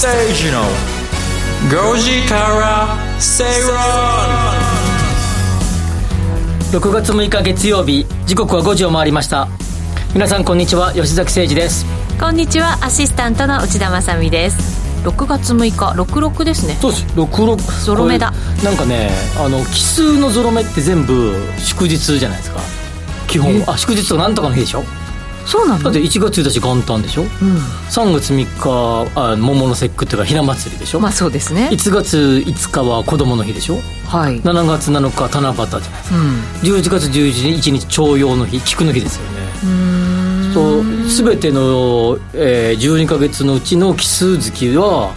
吉崎誠二の5時から正論6月6日月曜日時刻は5時を回りました。皆さんこんにちは吉崎誠二です。こんにちはアシスタントの内田まさみです。6月6日66ですね。そうです。66ゾロ目だ。なんかねあの奇数のゾロ目って全部祝日じゃないですか。基本。あ祝日とかなんとかの日でしょ？そうなの？だって1月1日元旦でしょ、うん、3月3日あ桃の節句っていうかひな祭りでしょ？まあそうですね。1月5日は子供の日でしょ？はい。7月7日七夕じゃないですか、うん、11月11日徴用の日菊の日ですよね。うん。そう全ての、えー、12か月のうちの奇数月は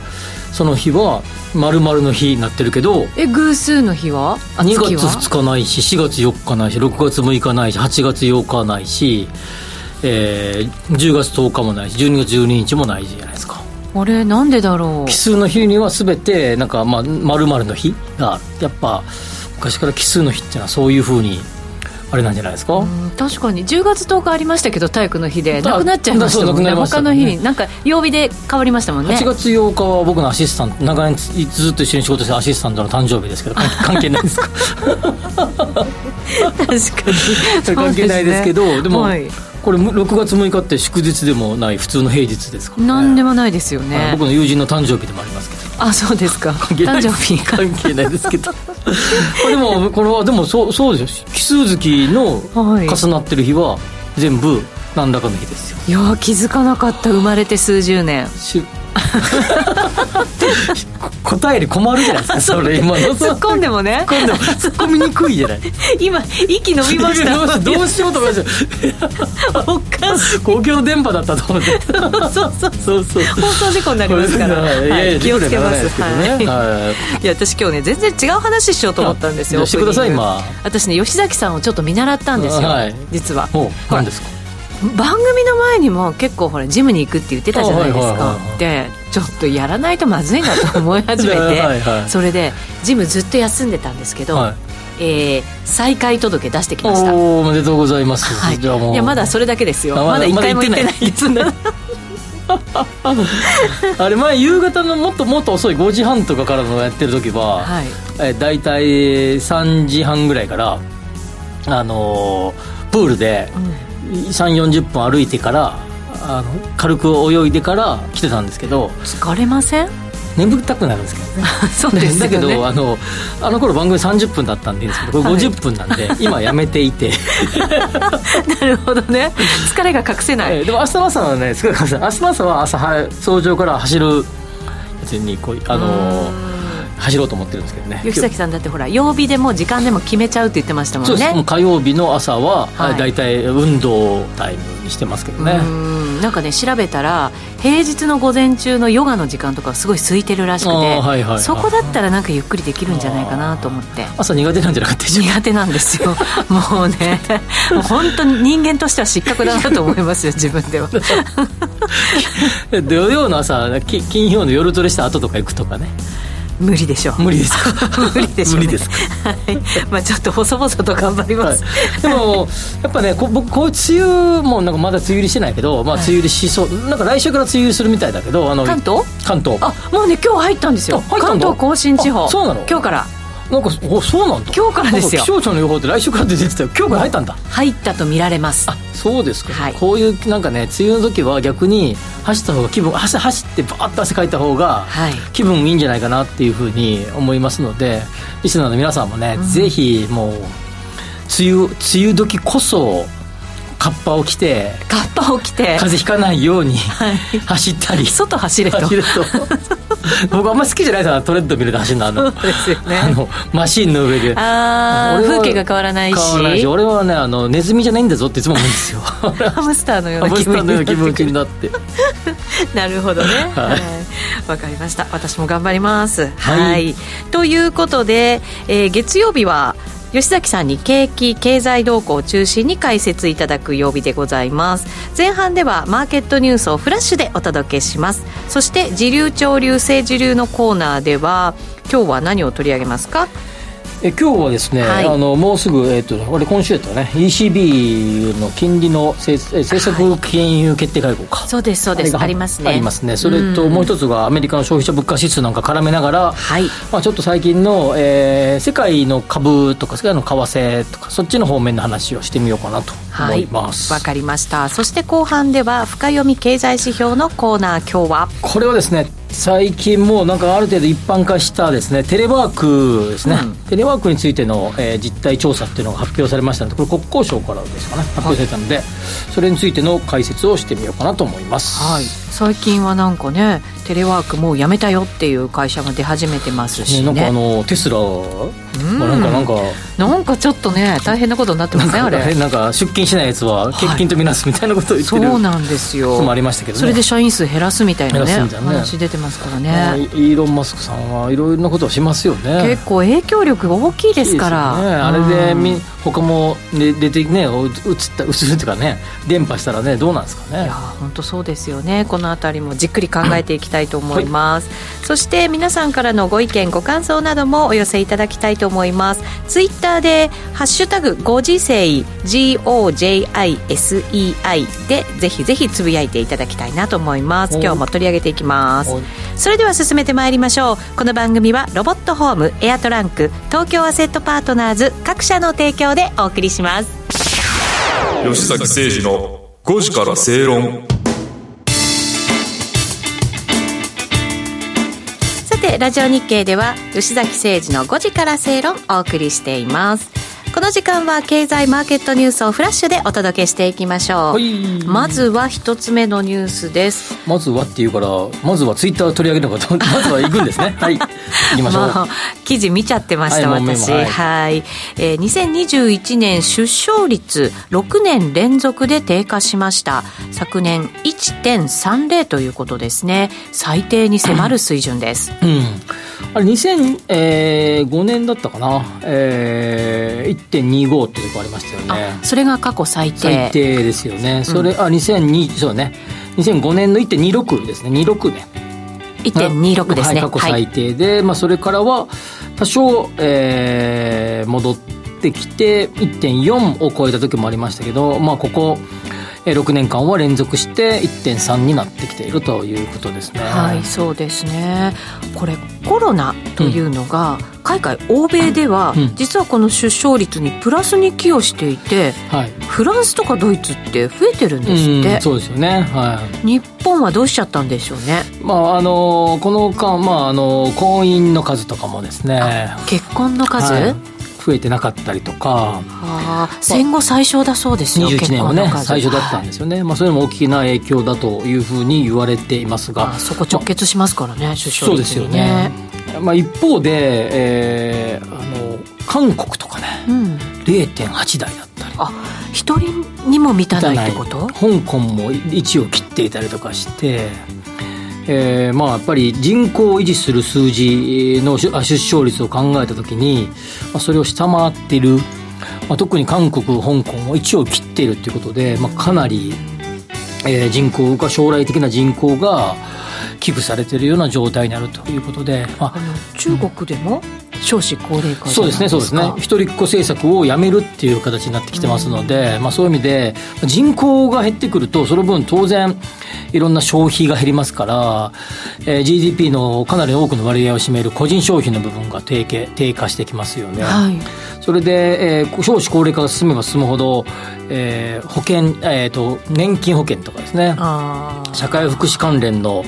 その日は丸々の日になってるけどえ偶数の日は？2月2日ないし4月4日ないし6月6日ないし8月8日ないしえー、10月10日もないし12月12日もないじゃないですか。あれなんでだろう？奇数の日には全てなんかまあ丸々の日がやっぱ昔から奇数の日っていうのはそういうふうにあれなんじゃないですか？確かに。10月10日ありましたけど体育の日で。なくなっちゃいましたもんね。他の日になんか曜日で変わりましたもんね。8月8日は僕のアシスタント長年ずっと一緒に仕事してアシスタントの誕生日ですけど 関係ないですか？確かに。関係ないですけどでも、はいこれ6月6日って祝日でもない普通の平日ですから、ね、何でもないですよね。僕の友人の誕生日でもありますけど。あそうですか。誕生日関係ないですけど。でもこれはでもそうそうですよ。奇数月の重なってる日は全部何らかの日ですよ。いや気づかなかった。生まれて数十年 答えに困るじゃないですかそれ今の。突っ込んでもね。突っ込んでも突っ込みにくいじゃない。今息飲みました。どうしようと思いましたおかしい。公共の電波だったと思って。そうそう。そうそう。放送事故になりますから。はい、気をつけます。はい。い。や私今日ね全然違う話しようと思ったんですよしてください今。私ね吉崎さんをちょっと見習ったんですよ実は。何ですか？番組の前にも結構ほらジムに行くって言ってたじゃないですか、でちょっとやらないとまずいなと思い始めて。はい、それでジムずっと休んでたんですけど、はい、えー、再開届出してきました。おおめでとうございます、はい、じゃあもう。いやまだそれだけですよ。まだ一回も行ってない。です あれ前夕方のもっともっと遅い5時半とかからのやってる時は、はい、え大体3時半ぐらいからあのー、プールで、うん3 4 0分歩いてからあの軽く泳いでから来てたんですけど疲れません？眠たくなるんですけどね。そうです、ね、だけどあのあの頃番組30分だったんで いいんですけどこれ50分なんで、はい、今やめていて。なるほどね。疲れが隠せない、でも明日の朝はねすごい明日の朝は朝早朝から走るやつにこうあの走ろうと思ってるんですけどね。吉崎さんだってほら曜日でも時間でも決めちゃうって言ってましたもんね。そうです。もう火曜日の朝は、はい、大体運動タイムにしてますけどね。なんかね調べたら平日の午前中のヨガの時間とかすごい空いてるらしくて、はいはいはい、そこだったらなんかゆっくりできるんじゃないかなと思って。朝苦手なんじゃなかった苦手なんですよ。もうね。もう本当に人間としては失格だなと思いますよ自分では。土曜の朝金曜の夜トレした後とか行くとかね無理でしょ。う無理ですか？無理でしょう、ね、無理ですか、はい。まあ、ちょっと細々と頑張ります、はい、でもやっぱねこ僕こう梅雨もなんかまだ梅雨入りしてないけど、まあ、梅雨入りしそう、はい、なんか来週から梅雨入りするみたいだけどあの関東？関東。あもうね今日入ったんですよ。関東甲信地方。そうなの？今日からなんかおそうなんだ。今日からですよ。気象庁の予報って来週から出てたよ。今日から入ったんだ。入ったと見られます。あそうですか、はい、こういうなんかね梅雨の時は逆に走った方が気分走走ってバーッと汗かいた方が気分いいんじゃないかなっていうふうに思いますのでリスナーの皆さんもね、うん、ぜひもう梅雨梅雨時こそカッパを着てカッパを着て。風邪ひかないように、走ったり。外走れと。走ると 僕あんま好きじゃないですトレッドミルで走るの。あのですよ、ね、あのマシンの上で。ああ風景が変わらないし。変わらないし俺はねあのネズミじゃないんだぞっていつも思うんですよ。ハムスターのような気持ちになって。なるほどね。はい。わ、はい、かりました。私も頑張ります。はい、はい、ということで、えー、月曜日は吉崎さんに景気経済動向を中心に解説いただく曜日でございます。前半ではマーケットニュースをフラッシュでお届けします。そして時流潮流政治流のコーナーでは今日は何を取り上げますか？え今日はですね、はい、あのもうすぐ、えーと、と俺今週やったね ECB の金利の政策金融決定会合か、はい、そうですそうです。ありますね。ありますね。それともう一つがアメリカの消費者物価指数なんか絡めながら、はい、まあ、ちょっと最近の、えー、世界の株とか世界の為替とかそっちの方面の話をしてみようかなと思います。わ、はい、かりました。そして後半では深読み経済指標のコーナー今日は。これはですね最近もなんかある程度一般化したですねテレワークですね、うん、テレワークについての、えー、実態調査っていうのが発表されましたのでこれ国交省からですかね発表されたので、はい、それについての解説をしてみようかなと思います、はい、最近はなんかねテレワークもうやめたよっていう会社が出始めてますし、ね、なんかあのテスラまあ、なんかなんか。なんかちょっとね大変なことになってません？あれ。なんか出勤しないやつは欠勤とみなすみたいなことを言ってる、そうなんですよ。もありましたけど、ね、それで社員数減らすみたいなね話出てますからね。イーロン・マスクさんはいろいろなことをしますよね。結構影響力が大きいですから。ね、あれでみ他も、ね、出てね映った映るっていうかね電波したらねどうなんですかね。いや本当そうですよね。この辺りもじっくり考えていきたいと思います、はい、そして皆さんからのご意見ご感想などもお寄せいただきたいと思います。ツイッターで「ハッシュタグご時世 GOJISEI」でぜひぜひつぶやいていただきたいなと思います。今日も取り上げていきます。それでは進めてまいりましょう。この番組はロボットホームエアトランク東京アセットパートナーズ各社の提供でお送りします。吉崎誠二の5時から正論ラジオ日経では吉崎誠二の5時から正論お送りしています。この時間は経済マーケットニュースをフラッシュでお届けしていきましょう、はい、まずは一つ目のニュースです。まずはっていうからまずはツイッター取り上げるのかまずは行くんですね。はい。行きましょう、まあ、記事見ちゃってました、はい、私はい、はい、えー、2021年出生率6年連続で低下しました。昨年1.30ということですね。最低に迫る水準です、うん、あれ2005年だったかな、えー、1.25ってとこありましたよね。それが過去最低。最低ですよね。それ、うん、あ2002そうね。2005年の1.26ですね。26年。1.26ですね、はい、過去最低。で、はい、まあ、それからは多少、えー、戻ってきて1.4を超えた時もありましたけど、まあ、ここ6年間は連続して1.3になってきているということですね。はいそうですね。これコロナというのが、うん。海外欧米では、実はこの出生率にプラスに寄与していて、はい、フランスとかドイツって増えてるんですって、うそうですよね、はい、日本はどうしちゃったんでしょうね、まあ、あのこの間、まあ、あの婚姻の数とかもですね。結婚の数、はい増えてなかったりとか、あ戦後最小だそうですよ21年はね最初だったんですよね、はい、まあ、それも大きな影響だというふうに言われていますが。そこ直結しますからね、まあ、出生率そうですよね、まあ、一方で、えー、あの韓国とかね、うん、0.8台だったり。あ一人にも満たないってこと？香港も1を切っていたりとかしてえー、まあやっぱり人口を維持する数字の出生率を考えたときに、まあ、それを下回っている、まあ、特に韓国香港は1を切っているということで、まあ、かなり、えー、人口が将来的な人口が寄付されているような状態になるということで、まあ、中国でも、少子高齢化そうですねそうですね。一人っ子政策をやめるっていう形になってきてますので、うん、まあ、そういう意味で人口が減ってくるとその分当然いろんな消費が減りますから、えー、GDP のかなり多くの割合を占める個人消費の部分が低下低下してきますよね、はい、それで、えー、少子高齢化が進めば進むほど、えー、保険、えーと、年金保険とかですね。社会福祉関連の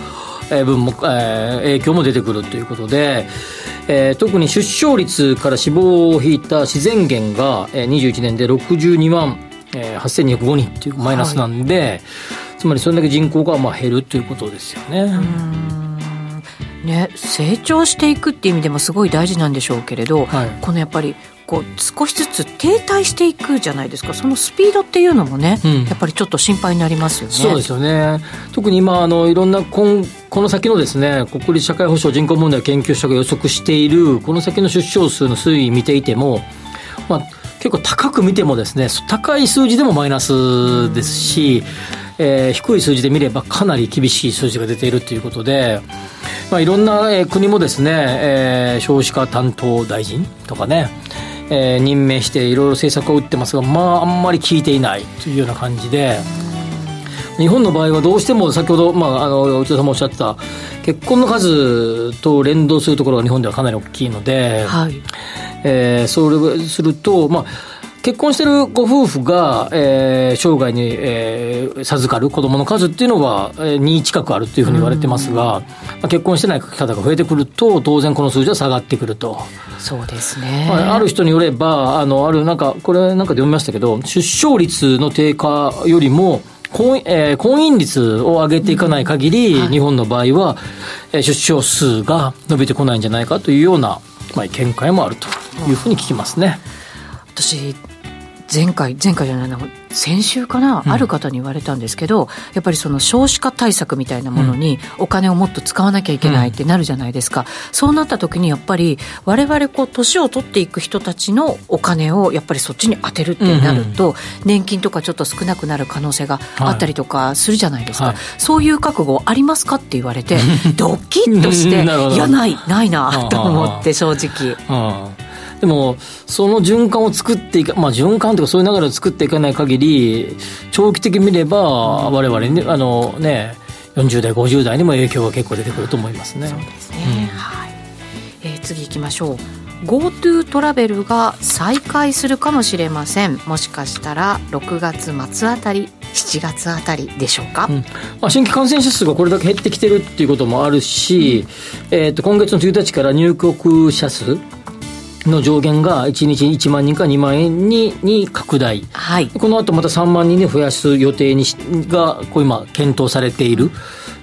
分も、えー、影響も出てくるということで、えー、特に出生率から死亡を引いた自然減が、えー、21年で62万、えー、8205人っていうマイナスなんで、はい、つまりそれだけ人口がまあ減るということですよね。ね、成長していくっていう意味でもすごい大事なんでしょうけれど、はい、このやっぱりこう少しずつ停滞していくじゃないですか。そのスピードっていうのもね、うん、やっぱりちょっと心配になりますよね。そうですよね。特に今あのいろんな今この先のですね国立社会保障人口問題研究所が予測しているこの先の出生数の推移見ていても、まあ、結構高く見てもですね高い数字でもマイナスですし、えー、低い数字で見ればかなり厳しい数字が出ているということで、まあ、いろんな、えー、国もですね、えー、少子化担当大臣とかね、えー、任命していろいろ政策を打ってますが、まあ、あんまり効いていないというような感じで。日本の場合はどうしても先ほど、まあ、あの内田さんもおっしゃってた結婚の数と連動するところが日本ではかなり大きいので、はいえー、それすると、まあ、結婚してるご夫婦が、えー、生涯に、えー、授かる子供の数っていうのは、えー、2近くあるっていうふうに言われてますが、まあ、結婚してない方が増えてくると、当然この数字は下がってくると。そうですね。まあ、ある人によれば、あの、ある、なんか、これなんかで読みましたけど、出生率の低下よりも、婚,、えー、婚姻率を上げていかない限り、うんはい、日本の場合は、えー、出生数が伸びてこないんじゃないかというような、まあ、見解もあるというふうに聞きますね。私前回前回じゃないな先週かな、うん、ある方に言われたんですけどやっぱりその少子化対策みたいなものにお金をもっと使わなきゃいけないってなるじゃないですか、うん、そうなった時にやっぱり我々こう年を取っていく人たちのお金をやっぱりそっちに当てるってなると、うん。うん、年金とかちょっと少なくなる可能性があったりとかするじゃないですか、はい、そういう覚悟ありますかって言われて ドキッとしていやないないなと思って正直。でも、その循環を作っていか、まあ、循環というかそういう流れを作っていかない限り、長期的に見れば、我々ね、あのね、40代、50代にも影響が結構出てくると思いますね。そうですね。うん、はい。えー、次行きましょう。GoTo トラベルが再開するかもしれませんもしかしたら6月末あたり7月あたりでしょうか、うんまあ、新規感染者数がこれだけ減ってきてるっていうこともあるし、うん、えーと今月の1日から入国者数の上限が1日1万人か2万円にに拡大、はい、この後また3万人に増やす予定にしがこう今検討されている。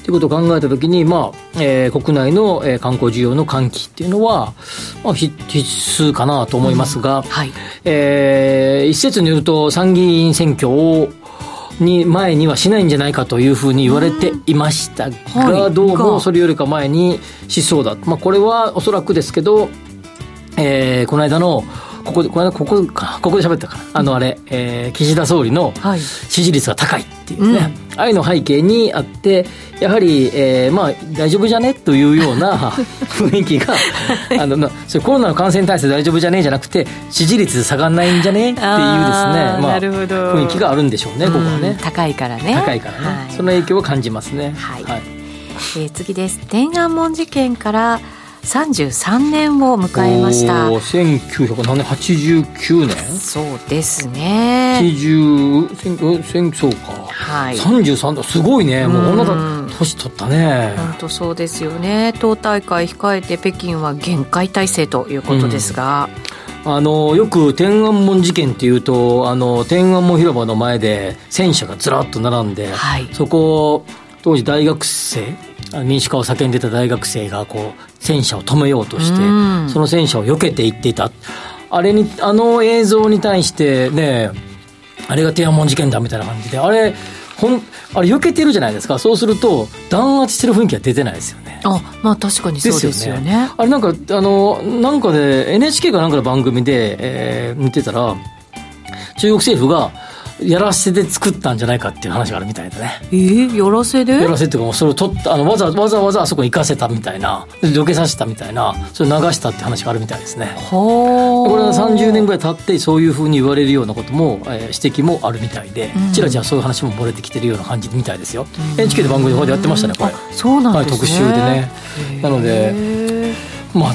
ということを考えたときに、まあえー、国内の、えー、観光需要の喚起っていうのは、まあ、必須かなと思いますが、うん。はい。えー、一説によると参議院選挙をに前にはしないんじゃないかというふうに言われていましたが、はい、どうもそれよりか前にしそうだ、まあ、これはおそらくですけどえー、この間のここで、この間ここか、ここで喋ったかな。あのあれ、えー、岸田総理の支持率が高いっていうね、はいうん、ああいうの背景にあって、やはり、えー、まあ、大丈夫じゃね？というような 雰囲気が、あの、それコロナの感染対策大丈夫じゃね？えじゃなくて、支持率下がんないんじゃね？っていうですね、まあ、雰囲気があるんでしょうね、ここはね。高いからね。高いからね。はい、その影響を感じますね。はい。はい、えー、次です。天安門事件から、33年を迎えました。1989年そうですね。80戦そうか。はい。33だ。すごいね。もうこんな年取ったね。本当そうですよね。党大会控えて北京は厳戒態勢ということですが、うん、あのよく天安門事件っていうとあの天安門広場の前で戦車がずらっと並んで、はい、そこ当時大学生民主化を叫んでた大学生がこう戦車を止めようとして、その戦車を避けていっていた。あれにあの映像に対してねあれが天安門事件だみたいな感じであれほんあれ避けてるじゃないですか。そうすると弾圧してる雰囲気は出てないですよね。あまあ確かにそうですよね、ね、あれなんかあのなんかで NHK かなんかの番組で、えー、見てたら中国政府がやらせで作ったんじゃないかっていう話があるみたいだね。えー、やらせで？やらせっていうか、それを取った、あの、わざわざわざあそこに行かせたみたいな、どけさせたみたいな、それ流したって話があるみたいですね。はこれは30年ぐらい経って、そういうふうに言われるようなことも、えー、指摘もあるみたいで、うん、ちらちらそういう話も漏れてきてるような感じみたいですよ。うん、NHK で番組の方でやってましたね、これ。そうなんですね。はい、特集でね。なので、まあ、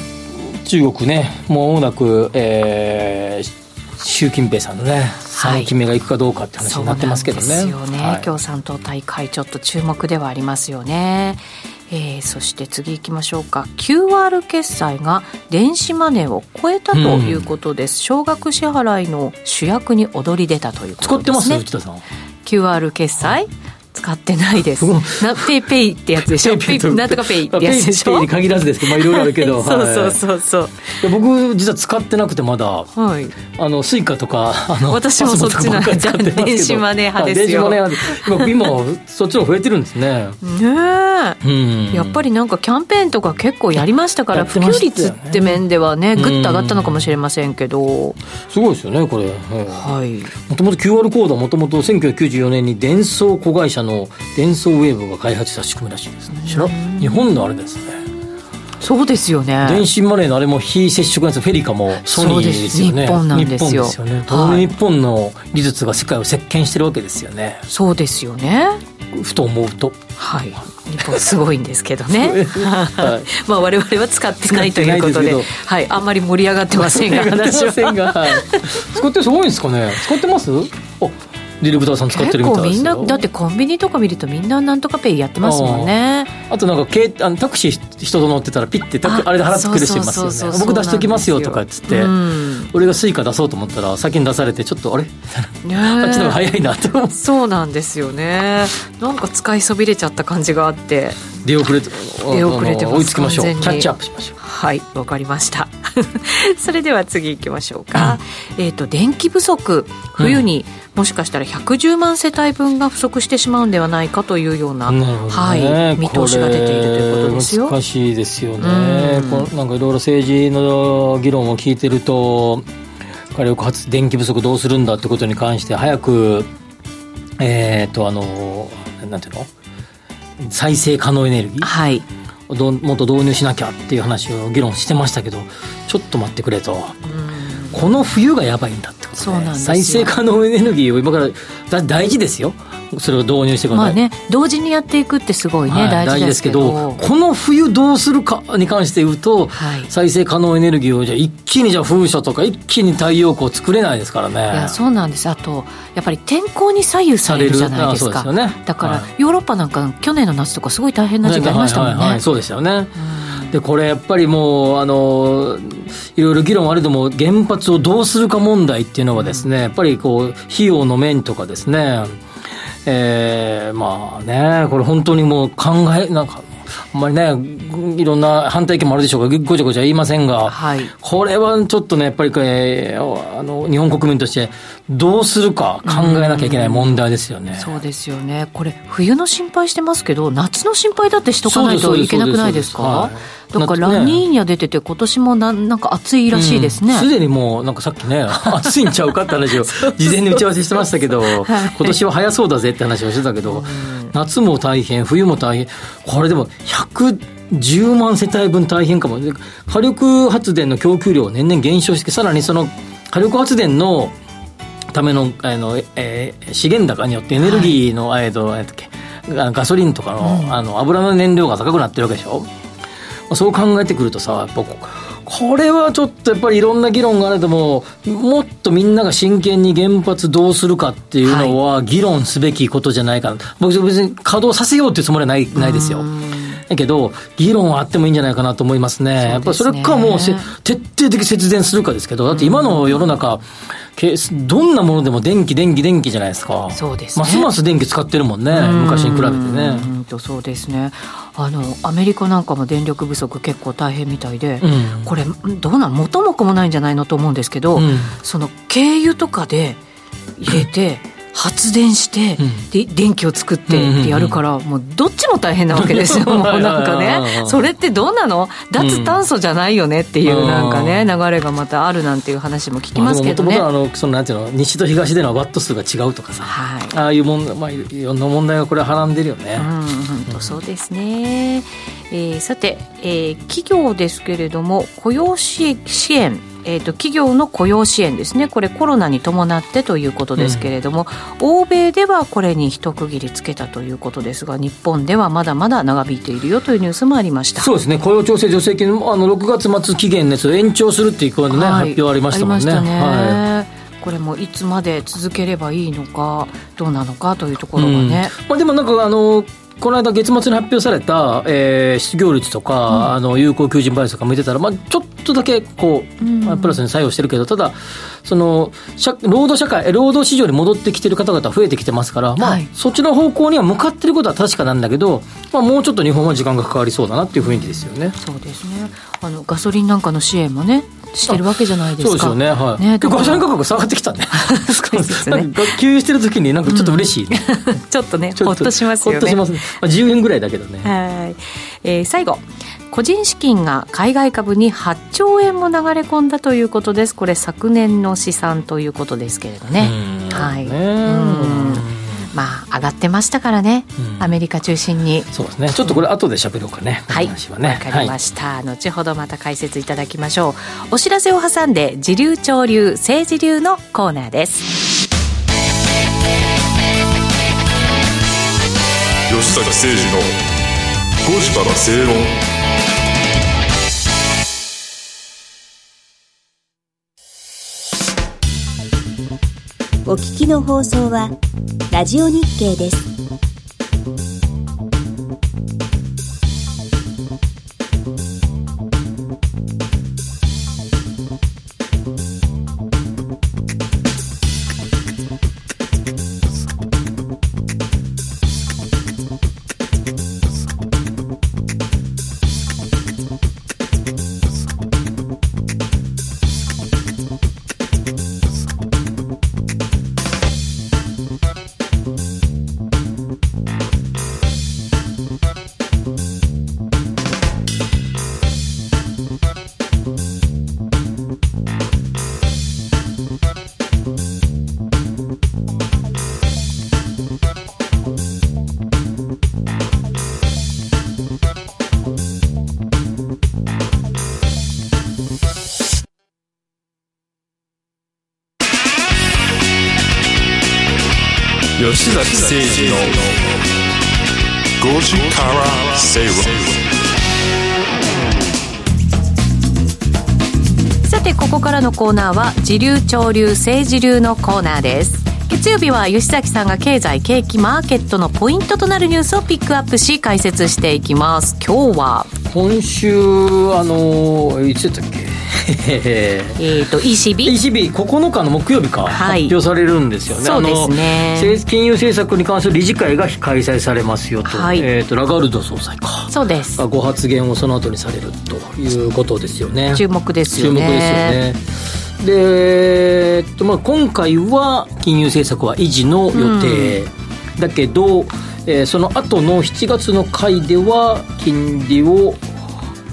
中国ね、もう間もなく、えー、習近平さんのね、3期目がいくかどうかって話になってますけどね。ですよね、はい、共産党大会ちょっと注目ではありますよね。えー、そして次行きましょうか。QR 決済が電子マネーを超えたということです、うん、少額支払いの主役に躍り出たということですね。使ってます内田さん。QR 決済、使ってないです。なペイペイってやつでしょ？ペイなんとかペイってやつでしょ？ペイに限らずですけど、まあいろいろあるけど。そうそうそうそう。僕実は使ってなくてまだ、はい、あのスイカとかあの私もそっちの電子マネー派ですよ。電子マネー今今そっちの増えてるんですね。ねえ、うん。やっぱりなんかキャンペーンとか結構やりましたから、普及率って面ではねぐっと上がったのかもしれませんけど。すごいですよねこれ。はい。もともと QR コードはもともと1994年にデンソー子会社ののデンソーウェーブが開発した仕組みらしいですね。日本のあれですね。そうですよね。電子マネーのあれも非接触なんですフェリカもソニーですよね。日本なんですよ。ですよね、はい、日本の技術が世界を席巻してるわけですよね。そうですよね。ふと思うと。はい。日本すごいんですけどね、はい、まあ我々は使ってないということで。はい、あんまり盛り上がってませんが 話は。使ってすごいんですかね？使ってます？あディレクターさん使ってるみたいですみんなだってコンビニとか見るとみんななんとかペイやってますもんね。あとなんかあのタクシー人と乗ってたらピッてあれで払ってくれる人いますよね。僕出しときますよとかっつって、うん、俺がスイカ出そうと思ったら先に出されてちょっとあれ？あっちの方が早いなとそうなんですよね。なんか使いそびれちゃった感じがあって出遅れて出遅れて追いつきましょう。キャッチアップしましょう。はいわかりました。それでは次行きましょうか、うん、えっ、と電気不足。冬に、もしかしたら110万世帯分が不足してしまうんではないかというような、ね、はい、見通しが出ているということですよ。難しいですよね、うん、なんかいろいろ政治の議論を聞いてると火力発電気不足どうするんだってことに関して早くえっ、ー、とあのなんていうの？再生可能エネルギー、はい、どもっと導入しなきゃっていう話を議論してましたけどちょっと待ってくれと、この冬がやばいんだってことね。再生可能エネルギーを今から大事ですよそれを導入してください、まあね、同時にやっていくってすごいね、はい、大事ですけど。この冬どうするかに関して言うと、はい、再生可能エネルギーをじゃ一気にじゃ風車とか一気に太陽光作れないですからね。いやそうなんです。あとやっぱり天候に左右されるじゃないですか、ね、だから、はい、ヨーロッパなんか去年の夏とかすごい大変な時期ありましたもんね、はいはいはい、そうですよね、でこれやっぱりもうあのいろいろ議論あれども原発をどうするか問題っていうのはですねやっぱりこう費用の面とかですねえー、まあね、これ本当にもう考え、なんか、あんまりね、いろんな反対意見もあるでしょうが、ごちゃごちゃ言いませんが、はい、これはちょっとね、やっぱり、えー、あの日本国民としてどうするか考えなきゃいけない問題ですよね。うそうですよね。これ、冬の心配してますけど、夏の心配だってしとかないといけなくないですか？だからラニーニャ出てて、今年もなんなんか暑いらしいですね。す、う、で、ん、にもう、なんかさっきね、暑いんちゃうかって話を、事前に打ち合わせしてましたけど、はい、今年は早そうだぜって話をしてたけど、夏も大変、冬も大変、これでも110万世帯分大変かも。火力発電の供給量は年々減少して、さらにその火力発電のためのあの、えー、資源高によってエネルギーの、はい、えっと、ガソリンとかのうん、あの油の燃料が高くなってるわけでしょ。そう考えてくるとさ、やっぱこれはちょっとやっぱりいろんな議論があれども、もっとみんなが真剣に原発どうするかっていうのは、議論すべきことじゃないかな、僕、別に稼働させようっていうつもりはないないですよ。だけど、議論はあってもいいんじゃないかなと思いますね。すね。やっぱそれかもう徹底的節電するかですけど、だって今の世の中、どんなものでも電気、電気、電気じゃないですか。そうです、ね、ますます電気使ってるもんね、昔に比べてね。うんとそうですね。あのアメリカなんかも電力不足結構大変みたいで、うん、これどうなん元も子もないんじゃないのと思うんですけど、うん、その軽油とかで入れて、発電して、で電気を作ってってやるから、もうどっちも大変なわけですよ、もうなんかね、それってどうなの？脱炭素じゃあいよねっていうなんかね、流れがまたあるなんていう話も聞きますけどね。もともとそのなんていうの？西と東でのワット数が違うとかさ、はい、ああいうもん、まあ、いろんな問題がこれはらんでるよね。うん、本当そうですね。えー、さて、えー、企業ですけれども雇用支援えーと、企業の雇用支援ですね。これコロナに伴ってということですけれども、うん、欧米ではこれに一区切りつけたということですが日本ではまだまだ長引いているよというニュースもありました。そうですね。雇用調整助成金あの6月末期限熱を延長するっていうこね、はい、発表ありましたもんね。ね。はい。これもいつまで続ければいいのかどうなのかというところがね、うん、まあ、でもなんかあのこの間月末に発表された、えー、失業率とか、うん、あの有効求人倍率とか見てたら、まあ、ちょっとだけこう、うん、プラスに作用してるけどただその労働社会労働市場に戻ってきてる方々増えてきてますから、まあ、はい、そっちの方向には向かってることは確かなんだけど、まあ、もうちょっと日本は時間がかかりそうだなっていう雰囲気ですよね。そうですね。あのガソリンなんかの支援もねしてるわけじゃないですか。そうですよね。はい。ね、ガソリン価格下がってきたね。少しですね。なんか給油してる時になんかちょっと嬉しい、ねうん、ちょっとね、ほっとしますよね。ほっとしますね。まあ、10円ぐらいだけどね。はい。えー、最後。個人資金が海外株に8兆円も流れ込んだということです。これ昨年の試算ということですけれどね。はい。まあ上がってましたからね、うん、アメリカ中心に。そうですね。ちょっとこれ後で喋ろうかね、はい。わ、ね、かりました、はい、後ほどまた解説いただきましょう。お知らせを挟んで自流潮流政治流のコーナーです。吉坂誠二の5時から正論お聞きの放送はラジオ日経です。吉崎誠二の5時から正論さてここからのコーナーは時流潮流政治流のコーナーです。月曜日は吉崎さんが経済景気マーケットのポイントとなるニュースをピックアップし解説していきます。今日は？今週あのいつだったっけ？えっと ECB?ECB9 ECB 日の木曜日か、はい、発表されるんですよね。そうですね。金融政策に関する理事会が開催されますよと,、はい。えーと、ラガルド総裁か。そうです。ご発言をその後にされるということですよね。注目ですよね。注目ですよね。で、えっとまあ、今回は金融政策は維持の予定、うん、だけど、えー、その後の7月の回では金利を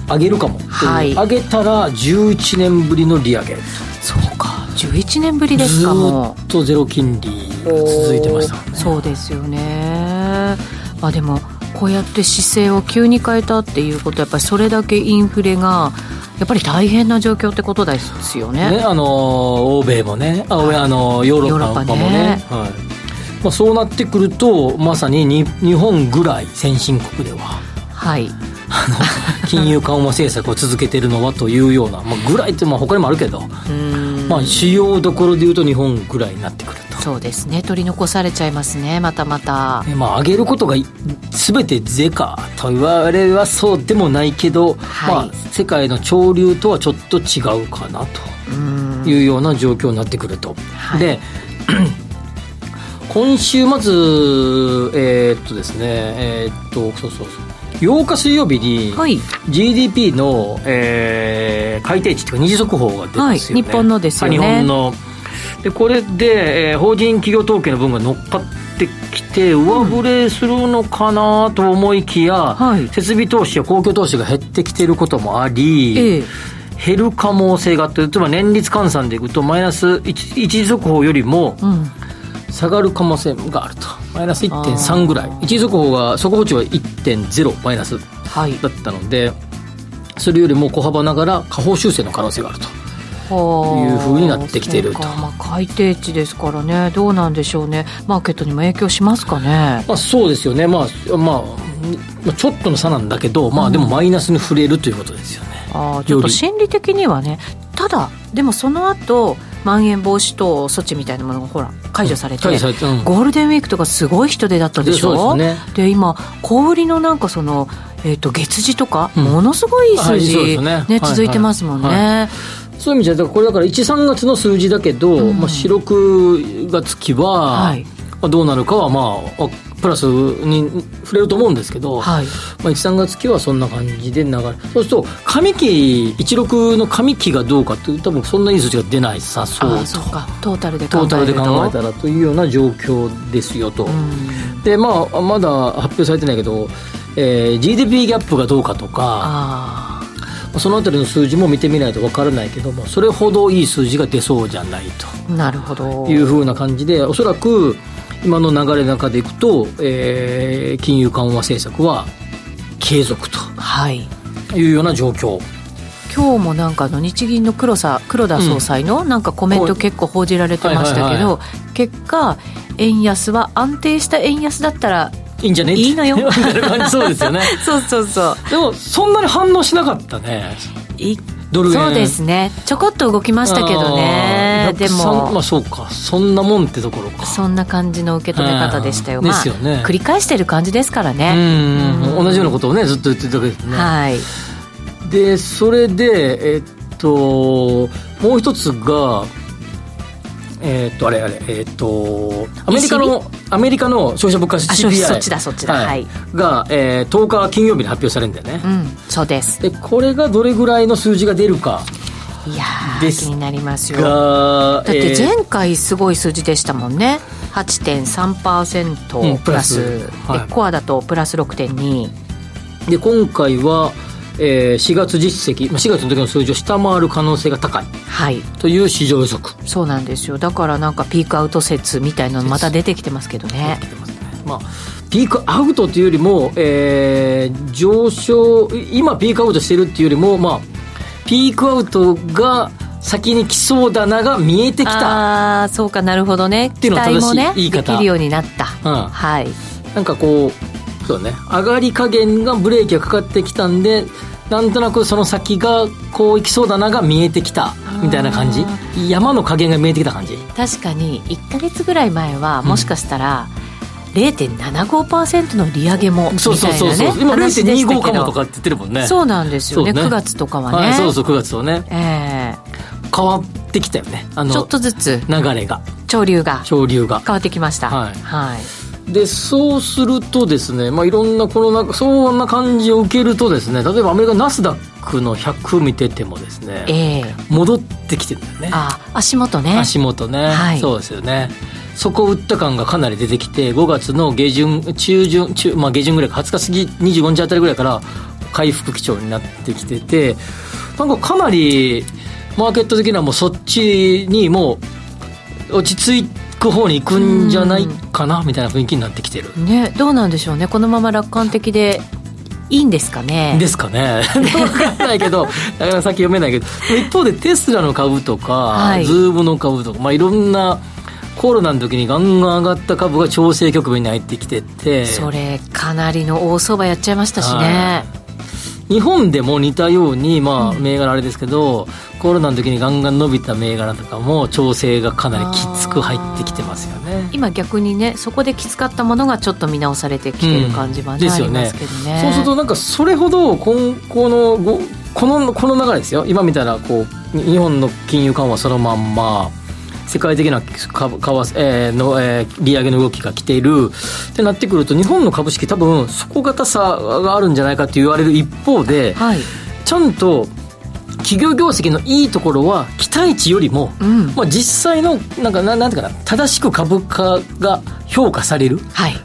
上げるかも、はい、上げたら11年ぶりの利上げ。そうか。11年ぶりですかもずっとゼロ金利が続いてました、ね、そうですよね。まあでもこうやって姿勢を急に変えたっていうことはやっぱりそれだけインフレがやっぱり大変な状況ってことですよね。ねあの欧米もね。あ、はい、あのヨーロッパもね。ね。はい。まあ、そうなってくるとまさにに日本ぐらい先進国では、はい、あの金融緩和政策を続けているのはというような、まあ、ぐらいってまあ他にもあるけど、まあ、主要どころでいうと日本ぐらいになってくると。そうですね。取り残されちゃいますね。またまた、まあ、上げることが全て是かと言われはそうでもないけど、はい、まあ、世界の潮流とはちょっと違うかなと。いうような状況になってくると。はい、で今週まずえー、っとですねえー、っとそうそうそう8日水曜日に GDP の、えー、改定値というか二次速報が出ますよね、はい、日本のですよね。日本の。でこれで、えー、法人企業統計の分が乗っかってきて上振れするのかなと思いきや、はい、設備投資や公共投資が減ってきていることもあり、えー、減る可能性があって例えば年率換算でいくとマイナス一時速報よりも、うん下がる可能性があると。マイナス1.3ぐらい。一時速報が速報値は1.0マイナスだったので、はい、それよりも小幅ながら下方修正の可能性があると。いうふうになってきていると、まあ、改定値ですからね。どうなんでしょうね。マーケットにも影響しますかね、まあ、そうですよね。まあまあちょっとの差なんだけど、まあ、でもマイナスに触れるということですよね、うん、あちょっと心理的にはね。ただでもその後まん延防止等措置みたいなものがほら解除されて、うん、ゴールデンウィークとかすごい人出だったでしょ？で、ね。で、今小売りのなんかその、えーと、月次とか、うん、ものすごい数字、はいね、ね、続いてますもんね、はい。はいそういう意味じゃこれだから13月の数字だけど、うん、まあ、四六月期は、はい、まあ、どうなるかはまあプラスに触れると思うんですけど、はい。まあ、1、3月期はそんな感じで流れそうすると上期16の上期がどうかというと多分そんないい数字が出ないさそうと。トータルで考えトータルで考えたらというような状況ですよと、でまあまだ発表されてないけど、えー、GDP ギャップがどうかとかそのあたりの数字も見てみないとわからないけどもそれほどいい数字が出そうじゃないと。なるほど。いうふうな感じでおそらく今の流れの中でいくと、えー、金融緩和政策は継続と。い。うような状況。今日もなんかの日銀の黒さ黒田総裁のなんかコメント結構報じられてましたけど、結果円安は安定した円安だったらいいんじゃね？いいのよ。そうですよね。そうそうそう。でもそんなに反応しなかったねいそうですね。ちょこっと動きましたけどね。でも。まあそうか。そんなもんってところか。そんな感じの受け止め方でしたよ、まあ、ですよね。繰り返してる感じですからね。うん同じようなことをねずっと言ってるわけですね。はい。でそれでえっともう一つがえー、っとあれあれえー、っとアメリカのアメリカの消費者物価指数 CPI そっちだそっちだ、はい、が、えー、10日金曜日に発表されるんだよね、うん、そうです。でこれがどれぐらいの数字が出るかいや気になりますよ。だって前回すごい数字でしたもんね。8.3%プラス,、うん、プラス。はい、コアだとプラス6.2で今回はえー、4月実績、まあ、4月の時の数字を下回る可能性が高い、はい、という市場予測。そうなんですよ。だからなんかピークアウト説みたいなのまた出てきてますけどね。ね、まあ、ピークアウトというよりも、えー、上昇今ピークアウトしてるっていうよりも、まあ、ピークアウトが先に来そうだなが見えてきた。ああそうかなるほどね。っていうのは正しい言い方、ね、できるようになった、うん、はい。なんかこうそうね。上がり加減がブレーキがかかってきたんでなんとなくその先がこういきそうだなが見えてきたみたいな感じ。山の加減が見えてきた感じ。確かに1か月ぐらい前はもしかしたら、うん、0.75%の利上げもみたいな、ね、そうそうそうそう今0.25かもとかって言ってるもんね。そうなんですよね。ね。9月とかはね、はい、そうそう9月はね。ええ。ー、変わってきたよね。あのちょっとずつ。流れが。潮流が。潮流が。変わってきました。はい、はいでそうするとですね、まあ、いろんなこのそんな感じを受けるとですね例えばアメリカナスダックの100見ててもですね、えー、戻ってきてるんだよね。あ足元ね。足元ね、はい、そうですよね。そこを打った感がかなり出てきて5月の下旬中旬中、まあ、下旬ぐらいか20日過ぎ25日あたりぐらいから回復基調になってきててなんかかなりマーケット的にはもうそっちにもう落ち着いてく方に行くんじゃないかなみたいな雰囲気になってきてる、ね、どうなんでしょうね。このまま楽観的でいいんですかね？ですかね。分かんないけどなかなか先読めないけど。一方でテスラの株とか、はい、ズームの株とか、まあ、いろんなコロナの時にガンガン上がった株が調整局面に入ってきてて。それかなりの大相場やっちゃいましたしね、日本でも似たように、まあ、銘柄あれですけど、コロナの時にガンガン伸びた銘柄とかも調整がかなりきつく入ってきてますよね。今逆にねそこできつかったものがちょっと見直されてきてる感じは、ねうん、ですよね、ね、そうするとなんかそれほど今後のこのこの流れですよ。今みたいなこう日本の金融緩和そのまんま世界的な株為替、えー、の、えー、利上げの動きが来ている。ってなってくると日本の株式多分底堅さがあるんじゃないかって言われる一方で、はい、ちゃんと企業業績のいいところは期待値よりも、うん、まあ、実際のなんかなんていうかな正しく株価が評価される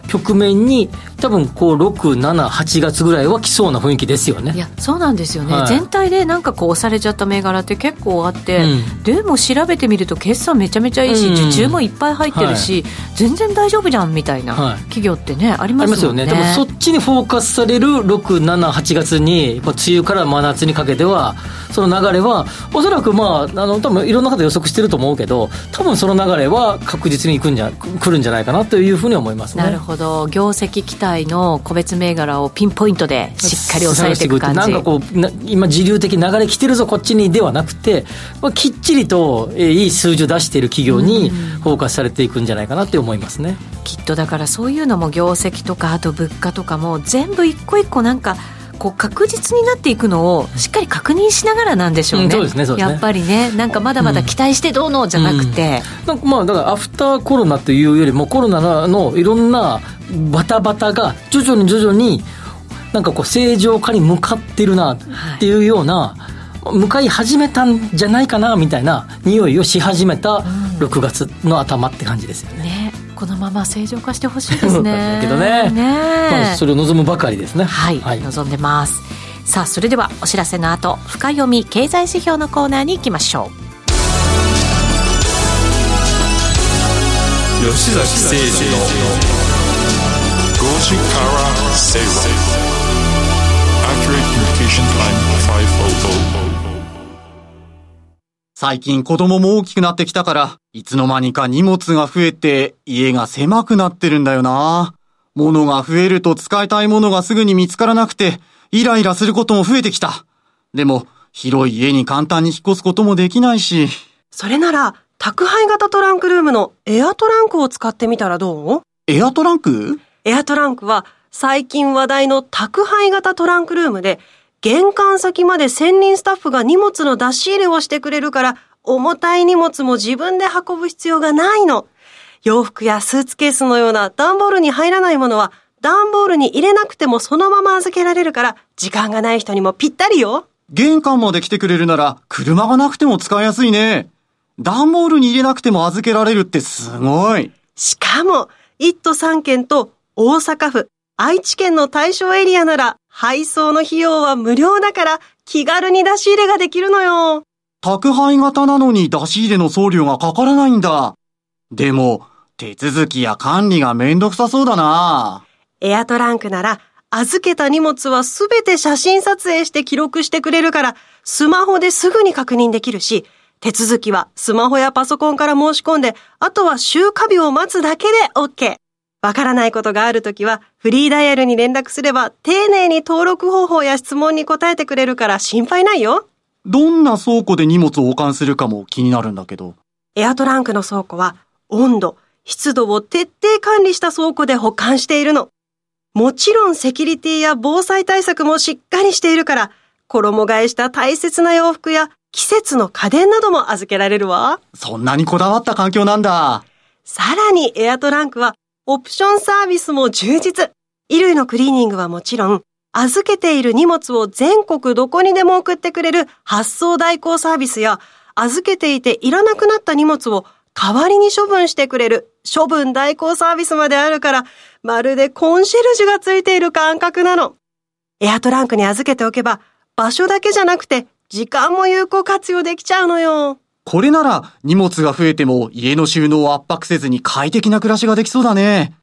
局面に、多分こう678月ぐらいは来そうな雰囲気ですよね。いやそうなんですよね、はい、全体でなんかこう押されちゃった銘柄って結構あって、うん、でも調べてみると決算めちゃめちゃいいし、うん、受注もいっぱい入ってるし、はい、全然大丈夫じゃんみたいな企業ってね、はい、ありますよね。でもそっちにフォーカスされる678月に梅雨から真夏にかけてはその流れはおそらくまああの多分いろんな方予測してると思うけど多分その流れは確実にいくんじゃ来るんじゃないかなというふうに思いますね。なるほど。業績期待の個別銘柄をピンポイントでしっかり抑えていく感じ。なんかこう今時流的流れ来てるぞこっちにではなくて、まあ、きっちりと、えー、いい数字を出している企業にフォーカスされていくんじゃないかなって思いますね。きっとだからそういうのも業績とかあと物価とかも全部一個一個なんかこう確実になっていくのをしっかり確認しながらなんでしょうね、うん、ねやっぱりねなんかまだまだ期待してどうのじゃなくて、うん。うん、まあだからアフターコロナというよりもコロナのいろんなバタバタが徐々に徐々になんかこう正常化に向かってるなっていうような、はい、向かい始めたんじゃないかなみたいな匂いをし始めた6月の頭って感じですよね。ねこのまま正常化してほしいですね。けどね。ね、まあ、それを望むばかりですね。はい、はい、望んでます。さあ、それではお知らせの後、深読み経済指標のコーナーに行きましょう。吉崎誠二の5時から正論 Accurate Communication Time 最近子供も大きくなってきたから、いつの間にか荷物が増えて家が狭くなってるんだよな。物が増えると使いたいものがすぐに見つからなくて、イライラすることも増えてきた。でも、広い家に簡単に引っ越すこともできないし。それなら、宅配型トランクルームのエアトランクを使ってみたらどう？エアトランク？エアトランクは最近話題の宅配型トランクルームで、玄関先まで専任スタッフが荷物の出し入れをしてくれるから、重たい荷物も自分で運ぶ必要がないの。洋服やスーツケースのような段ボールに入らないものは、段ボールに入れなくてもそのまま預けられるから、時間がない人にもぴったりよ。玄関まで来てくれるなら、車がなくても使いやすいね。段ボールに入れなくても預けられるってすごい。しかも、1都3県と大阪府、愛知県の対象エリアなら、配送の費用は無料だから、気軽に出し入れができるのよ。宅配型なのに出し入れの送料がかからないんだ。でも、手続きや管理がめんどくさそうだな。エアトランクなら、預けた荷物はすべて写真撮影して記録してくれるから、スマホですぐに確認できるし、手続きはスマホやパソコンから申し込んで、あとは週火日を待つだけで OK。わからないことがあるときは、フリーダイヤルに連絡すれば、丁寧に登録方法や質問に答えてくれるから心配ないよ。どんな倉庫で荷物を保管するかも気になるんだけど。エアトランクの倉庫は、温度、湿度を徹底管理した倉庫で保管しているの。もちろんセキュリティや防災対策もしっかりしているから、衣替えした大切な洋服や季節の家電なども預けられるわ。そんなにこだわった環境なんだ。さらにエアトランクはオプションサービスも充実。衣類のクリーニングはもちろん、預けている荷物を全国どこにでも送ってくれる発送代行サービスや、預けていていらなくなった荷物を代わりに処分してくれる処分代行サービスまであるから、まるでコンシェルジュがついている感覚なの。エアトランクに預けておけば、場所だけじゃなくて、時間も有効活用できちゃうのよ。これなら荷物が増えても家の収納を圧迫せずに快適な暮らしができそうだね。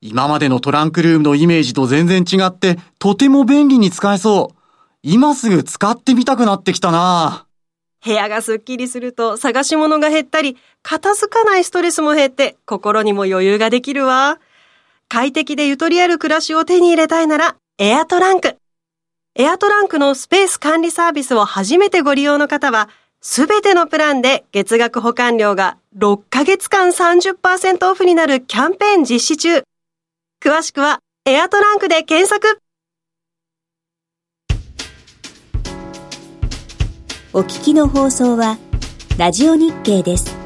今までのトランクルームのイメージと全然違って、とても便利に使えそう。今すぐ使ってみたくなってきたな。部屋がすっきりすると探し物が減ったり、片付かないストレスも減って心にも余裕ができるわ。快適でゆとりある暮らしを手に入れたいなら、エアトランク。エアトランクのスペース管理サービスを初めてご利用の方は、すべてのプランで月額保管料が6ヶ月間30%オフになるキャンペーン実施中。詳しくは、エアトランクで検索お聞きの放送は、ラジオ日経です。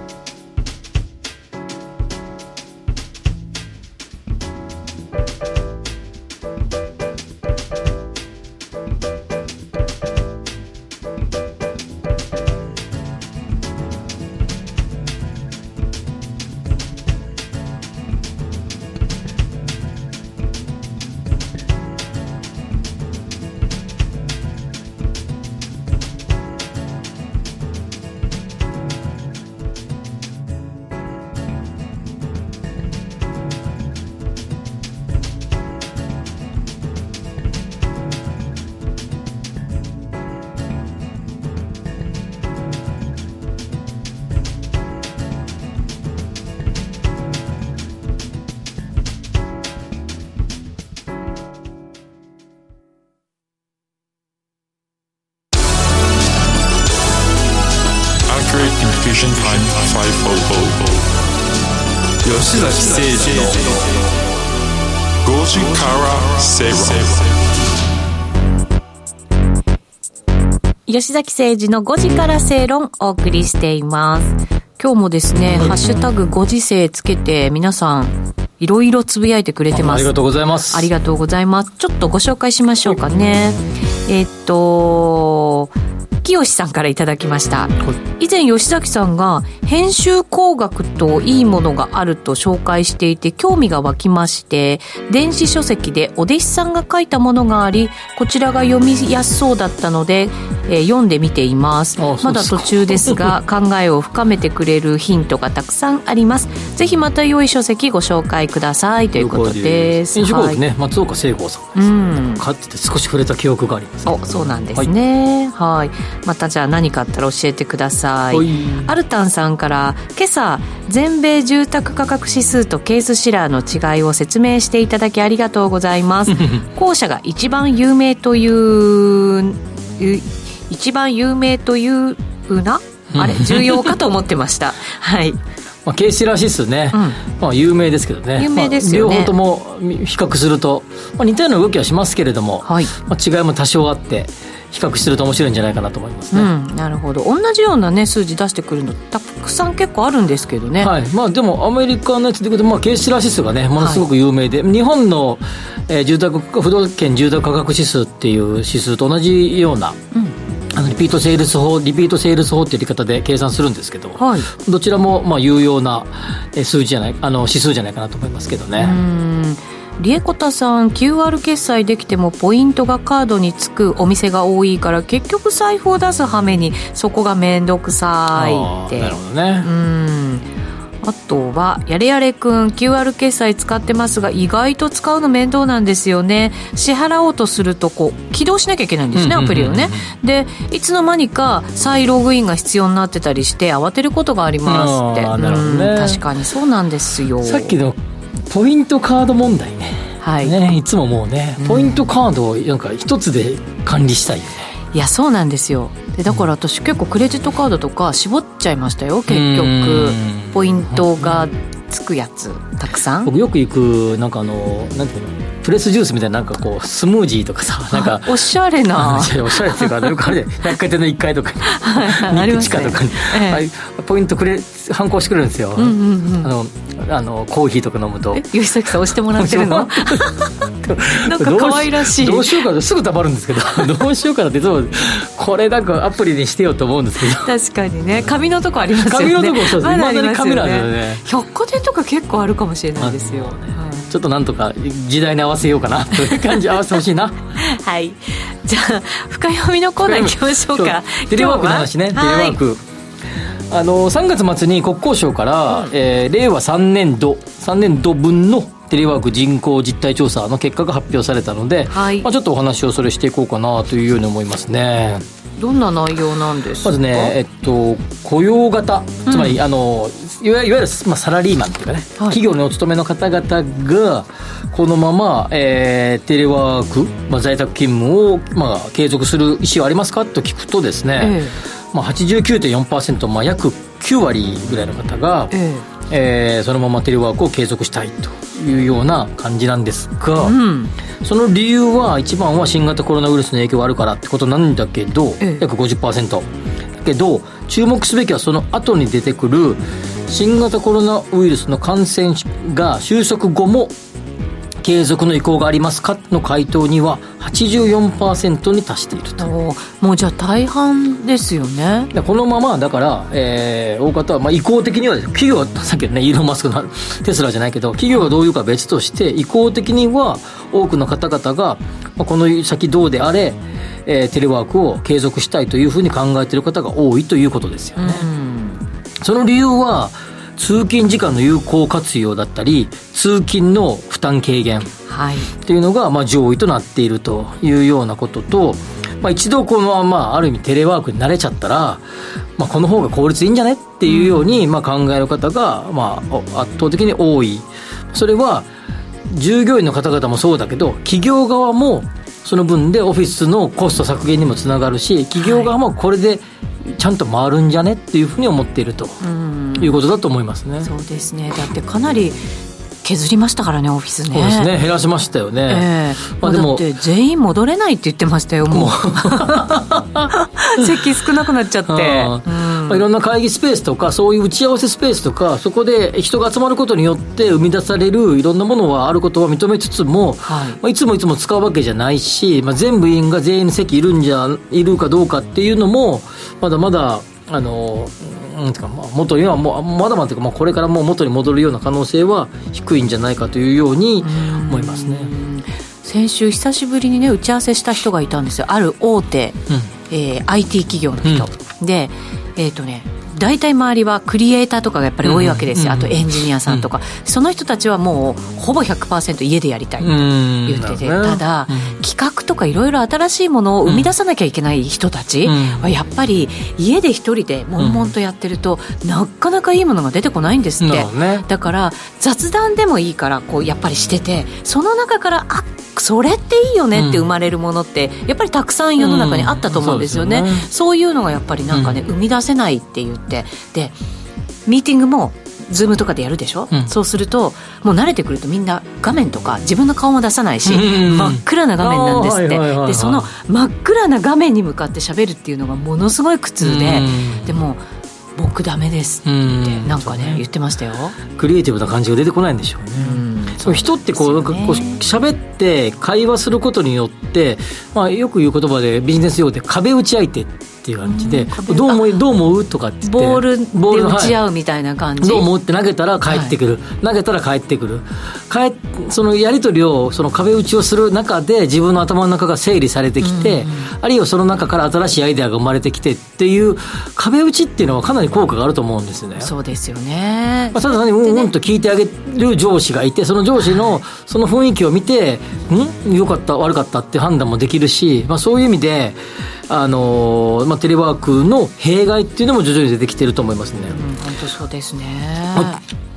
誠二の5時から正論吉崎誠二の5時から正論お送りしています。今日もですね、ハッシュタグ5時世つけて皆さんいろいろつぶやいてくれてます。ありがとうございます。ありがとうございます。ちょっとご紹介しましょうかね。えっと、清さんからいただきました。以前吉崎さんが編集工学といいものがあると紹介していて興味が湧きまして、電子書籍でお弟子さんが書いたものがあり、こちらが読みやすそうだったので、えー、読んでみています。まだ途中ですが 考えを深めてくれるヒントがたくさんあります。ぜひまた良い書籍ご紹介ください。ということです。編集号です。ね、はい、松岡聖子さんうん。かつて少し触れた記憶があります、おそうなんですね。はい、またじゃあ何かあったら教えてください。アルタンさんから今朝全米住宅価格指数とケースシラーの違いを説明していただきありがとうございます。後者が一番有名という一番有名というな？あれ？重要かと思ってました。はいまあ、ケーシラー指数ね、うん、まあ、有名ですけどね。有名ですよね、まあ、両方とも比較すると、まあ、似たような動きはしますけれども、はい。まあ、違いも多少あって比較すると面白いんじゃないかなと思いますね、うん、なるほど。同じような、ね、数字出してくるのたくさん結構あるんですけどね、はい。まあ、でもアメリカのやつでいうと、まあ、ケーシラー指数がね。ものすごく有名で、はい、日本の、えー、住宅不動県住宅価格指数っていう指数と同じような、うんあのリピートセールス法、リピートセールス法っていうやり方で計算するんですけど、はい、どちらもまあ有用な数字じゃない、あの指数じゃないかなと思いますけどね。リエコタさん QR 決済できてもポイントがカードにつくお店が多いから結局財布を出すはめにそこが面倒くさいって。なるほどね。うんあとはやれやれくん QR 決済使ってますが意外と使うの面倒なんですよね。支払おうとするとこう起動しなきゃいけないんですね、アプリをね。でいつの間にか再ログインが必要になってたりして慌てることがありますって。なるほど、ね、確かにそうなんですよ。さっきのポイントカード問題ね,、はい。ねいつももうねポイントカードをなんか一つで管理したいよね、いやそうなんですよでだから私結構クレジットカードとか絞っちゃいましたよ結局。ポイントがつくやつたくさん。僕よく行くなんかあのなんていうの？プレスジュースみたいななんかこうスムージーとかさなんかおしゃれな。おしゃれっていうかよくあれ 百貨店の1階とかに。はい。地下とかに、ええ、ポイントくれ反抗してくれるんですよ、うんうんうん、あのあのコーヒーとか飲むと。吉崎さん押してもらってるの？なんか可愛らしい。どうしようかな。すぐたまるんですけど。どうしようかなっていつもこれなんかアプリにしてよと思うんですけど。確かにね。紙のとこありますよね。紙のとこそうです。ね。まだに紙なんですよね百貨店とか結構あるかもしれないですよ、ね。はい、ちょっとなんとか時代に合わせようかなという感じ合わせてほしいな。はい。じゃあ深読みのコーナーいきましょうか。テレワークの話ね。テレワーク、あの3月末に国交省から、うん、えー、令和3年度3年度分のテレワーク人口実態調査の結果が発表されたので、はい、まあ、ちょっとお話をそれしていこうかなというように思いますね。どんな内容なんですまずね、えっと、雇用型、つまり、うん、あのいわゆる、まあ、サラリーマンっていうかね、はい、企業にお勤めの方々がこのまま、えー、テレワーク、まあ、在宅勤務を、まあ、継続する意思はありますかと聞くとですね、ええ。まあ89.4%、まあ、約9割ぐらいの方が、えええー、そのままテレワークを継続したいというような感じなんですが、うん、その理由は一番は新型コロナウイルスの影響があるからってことなんだけど、ええ、約50%だけど注目すべきはその後に出てくる新型コロナウイルスの感染が収束後も継続の意向がありますか？の回答には84%に達しているともうじゃあ大半ですよね。このままだから、えー、大方は、まあ、意向的には企業はさっきのねイーロン・マスクの テスラじゃないけど企業がどういうか別として意向的には多くの方々が、まあ、この先どうであれ、えー、テレワークを継続したいというふうに考えている方が多いということですよね。その理由は通勤時間の有効活用だったり通勤の負担軽減っていうのが、まあ、上位となっているというようなことと、まあ、一度この、まあ、ある意味テレワークに慣れちゃったら、まあ、この方が効率いいんじゃねっていうように、まあ、考える方が、まあ、圧倒的に多い。それは従業員の方々もそうだけど企業側もその分でオフィスのコスト削減にもつながるし企業側もこれでちゃんと回るんじゃねっていうふうに思っているということだと思いますね。そうですね。だってかなり削りましたからねオフィスね。そうですね。減らしましたよね、えー、まあ、でもだって全員戻れないって言ってましたよもう。席少なくなっちゃって、うんまあ、いろんな会議スペースとかそういう打ち合わせスペースとかそこで人が集まることによって生み出されるいろんなものはあることは認めつつも、はい。まあ、いつもいつも使うわけじゃないし、まあ、全部員が全員の席いるんじゃいるかどうかっていうのもまだまだあのうんかまあ元にはもうまだまだというか、まあ、これからもう元に戻るような可能性は低いんじゃないかというように思いますね。先週久しぶりにね打ち合わせした人がいたんですよ。ある大手えー、IT 企業の人、うん、でえっ、ー、とね大体周りはクリエイターとかがやっぱり多いわけですよ、うん、あとエンジニアさんとか、うん、その人たちはもうほぼ100%家でやりたいって言ってて、ただ、企画とかいろいろ新しいものを生み出さなきゃいけない人たちはやっぱり家で一人で悶々とやってると、なかなかいいものが出てこないんですって、ね、だから雑談でもいいからこうやっぱりしててその中からあそれっていいよねって生まれるものって、やっぱりたくさん世の中にあったと思うんですよね。うん。そうよね、そういうのがやっぱりなんかね、生み出せないって言ってでミーティングもズームとかでやるでしょ、うん、そうするともう慣れてくるとみんな画面とか自分の顔も出さないし、真っ暗な画面なんですって、でその真っ暗な画面に向かって喋るっていうのがものすごい苦痛で、でも僕ダメですってなんかね言ってましたよ。クリエイティブな感じが出てこないんでしょうね。そう人ってこうなんかこう喋って会話することによって、まあ、よく言う言葉でビジネス用で壁打ち相手っていう感じで、うん、どう思うどう思うとかってボールで打ち合うみたいな感じ、はい、どう思うって投げたら帰ってくる、はい、投げたら帰ってくる。帰そのやり取りをその壁打ちをする中で自分の頭の中が整理されてきて、うん、あるいはその中から新しいアイデアが生まれてきてっていう壁打ちっていうのはかなり効果があると思うんですよね。そうですよね、まあ、ただ単にうんうんと聞いてあげる上司がいてその上司のその雰囲気を見てん？よかった悪かったって判断もできるし、まあ、そういう意味であのまあ、テレワークの弊害っていうのも徐々に出てきてると思いますね。うん、本当そうですね、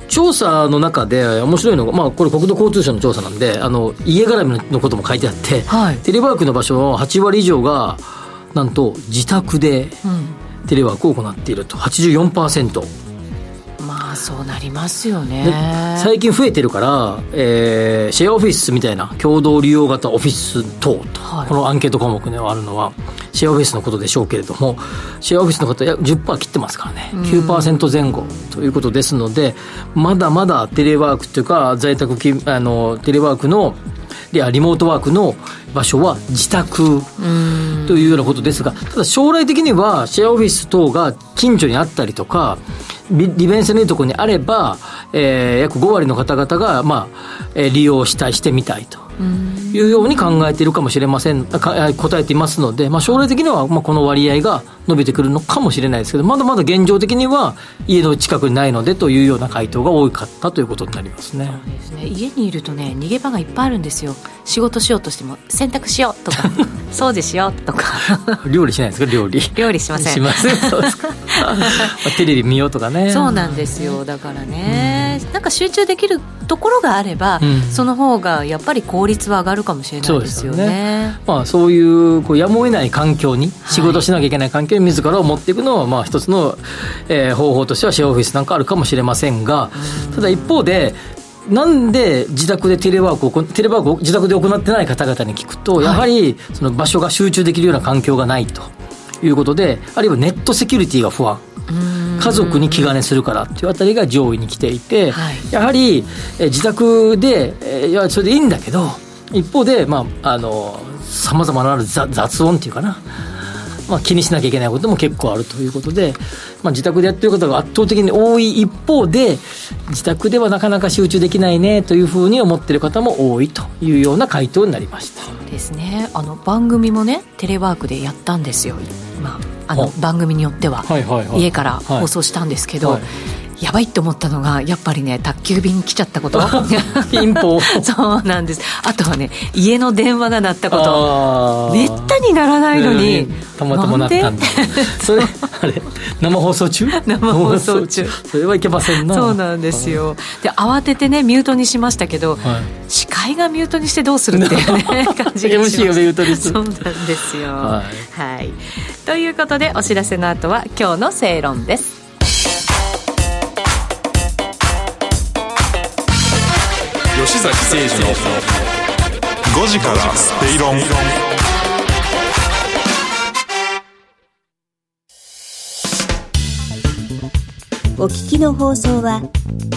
調査の中で面白いのが、まあ、これ国土交通省の調査なんであの家絡みのことも書いてあって、はい、テレワークの場所の8割以上がなんと自宅でテレワークを行っていると84%。まあそうなりますよね。最近増えてるから、えー、シェアオフィスみたいな共同利用型オフィス等と、はい、このアンケート項目にあるのはシェアオフィスのことでしょうけれどもシェアオフィスの方10%切ってますからね、うん、9%前後ということですのでまだまだテレワークというか在宅あのテレワークのいやリモートワークの場所は自宅というようなことですがただ将来的にはシェアオフィス等が近所にあったりとか利便性のいいところにあれば、えー、約5割の方々が、まあえー、利用したいしてみたいというように考えているかもしれません。答えていますので、まあ、将来的には、まあ、この割合が伸びてくるのかもしれないですけどまだまだ現状的には家の近くにないのでというような回答が多かったということになりますね。そうですね。家にいるとね逃げ場がいっぱいあるんですよ。仕事しようとしても洗濯しようとか 掃除しようとか。料理しないですか？料理。料理しません。しません そうですか。テレビ見ようとかね。そうなんですよ。だからね、うん、なんか集中できるところがあれば、うん、その方がやっぱり効率は上がるかもしれないですよね。そうね。まあ、そういうこうやむを得ない環境に、仕事しなきゃいけない環境に自らを持っていくのは、まあ、一つの、えー、方法としてはシェアオフィスなんかあるかもしれませんが、ただ一方で、なんで自宅でテレワークを、テレワークを自宅で行ってない方々に聞くと、やはりその場所が集中できるような環境がないということで、あるいはネットセキュリティが不安。家族に気兼ねするからっていうあたりが上位に来ていて、はい、やはり、え自宅で、えいやそれでいいんだけど一方でまああのさまざまな雑音っていうかなまあ、気にしなきゃいけないことも結構あるということで、まあ、自宅でやってる方が圧倒的に多い一方で自宅ではなかなか集中できないねというふうに思ってる方も多いというような回答になりました。そうですね。あの番組もねテレワークでやったんですよ、まあ、あの番組によっては,、家から放送したんですけど、はいやばいって思ったのがやっぱりね宅急便来ちゃったこと。ピンポ そうなんです。あとはね家の電話が鳴ったこと。めったにならないのに、たまたまなったんだ。それあれ 生放送中？生放送中。それはいけませんな。そうなんですよ。で慌ててねミュートにしましたけど、はい、司会がミュートにしてどうするっていうね感じがしまする。そうなんですよ。はい、はい、ということでお知らせの後は今日の正論です吉崎誠二の5時からスペイロンお聞きの放送は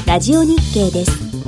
ラジオ日経です。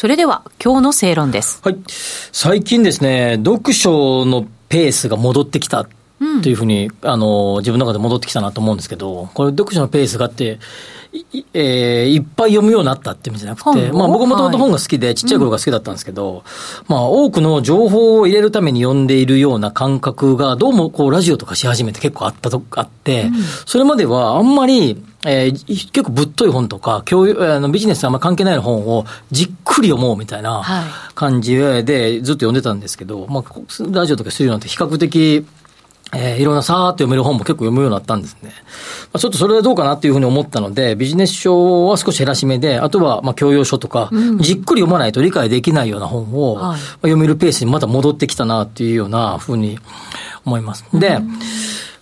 それでは今日の正論です。はい。最近ですね、読書のペースが戻ってきたというふうに、あの、自分の中で戻ってきたなと思うんですけど、これ読書のペースがあって、いえーいっぱい読むようになったって意味じゃなくて、まあ僕もともと本が好きで、ちっちゃい頃が好きだったんですけど、まあ多くの情報を入れるために読んでいるような感覚が、どうもこうラジオとかし始めて結構あったと、あって、それまではあんまり、えー結構ぶっとい本とか、教育、あのビジネスとあんま関係ない本をじっくり読もうみたいなはい。感じでずっと読んでたんですけど、まあ、こラジオとかするようになって比較的、えーいろんなさーっと読める本も結構読むようになったんですね。まあ、ちょっとそれはどうかなっていうふうに思ったので、ビジネス書は少し減らし目で、あとはまあ教養書とか、じっくり読まないと理解できないような本を、はい。まあ読めるペースにまた戻ってきたなっていうようなふうに思います。で、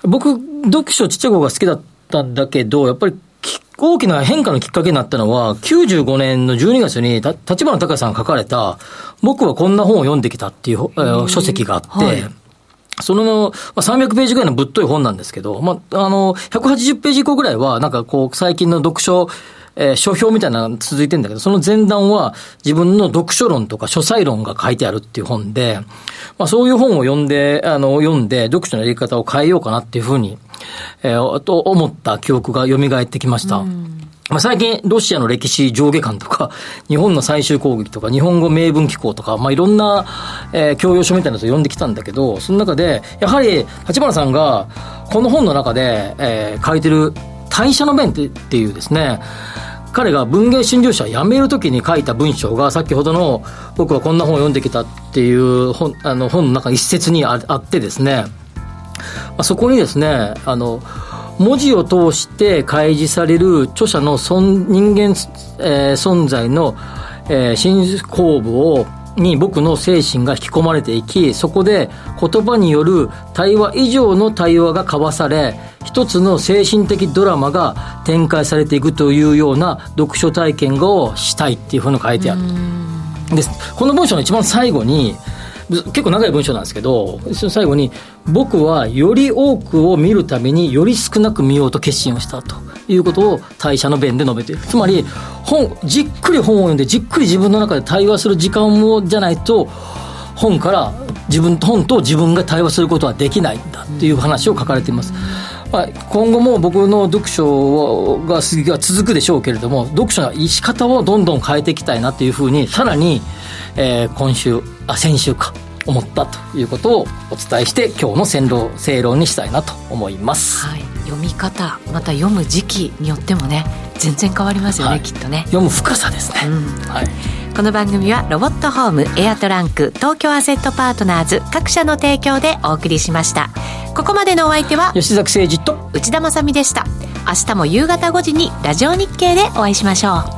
僕、読書ちっちゃい頃が好きだったんだけど、やっぱりき大きな変化のきっかけになったのは、95年の12月に、た立花隆さんが書かれた、僕はこんな本を読んできたっていう、えー書籍があって、はいその、まあ、300ページぐらいのぶっとい本なんですけど、まあ、あの、180ページ以降ぐらいは、なんかこう、最近の読書、えー書評みたいなのが続いてんだけど、その前段は自分の読書論とか書斎論が書いてあるっていう本で、まあそういう本を読んで、あの、読んで、読書のやり方を変えようかなっていうふうに、えーと思った記憶が蘇ってきました。まあ、最近、ロシアの歴史上下巻とか、日本の最終攻撃とか、日本語名文機構とか、まあ、いろんな、えー教養書みたいなやつを読んできたんだけど、その中で、やはり、立花さんが、この本の中で、えー書いてる、代謝の弁ってっていうですね、彼が文芸春秋社を辞めるときに書いた文章が、先ほどの、僕はこんな本を読んできたっていう本、あの、本の中一節にああってですね、まあ、そこにですね、あの、文字を通して開示される著者の存人間、えー存在の、えー新後部を、に僕の精神が引き込まれていき、そこで言葉による対話以上の対話が交わされ、一つの精神的ドラマが展開されていくというような読書体験をしたいっていうふうに書いてある。です。この文章の一番最後に、ず結構長い文章なんですけど、最後に、僕はより多くを見るためにより少なく見ようと決心をしたということを代謝の弁で述べている。つまり、本、じっくり本を読んで、じっくり自分の中で対話する時間をじゃないと、本から自分、本と自分が対話することはできないんだっていう話を書かれています。まあ、今後も僕の読書が続くでしょうけれども、読書の生き方をどんどん変えていきたいなというふうに、さらに、えー今週、あ、先週か、思ったということをお伝えして、今日の戦論、正論にしたいなと思います。はい、読み方また読む時期によってもね全然変わりますよね、はい。きっとね。読む深さですね。うん。はい。この番組はロボットホームエアトランク東京アセットパートナーズ各社の提供でお送りしました。ここまでのお相手は吉崎誠二と、内田まさみでした。明日も夕方5時にラジオ日経でお会いしましょう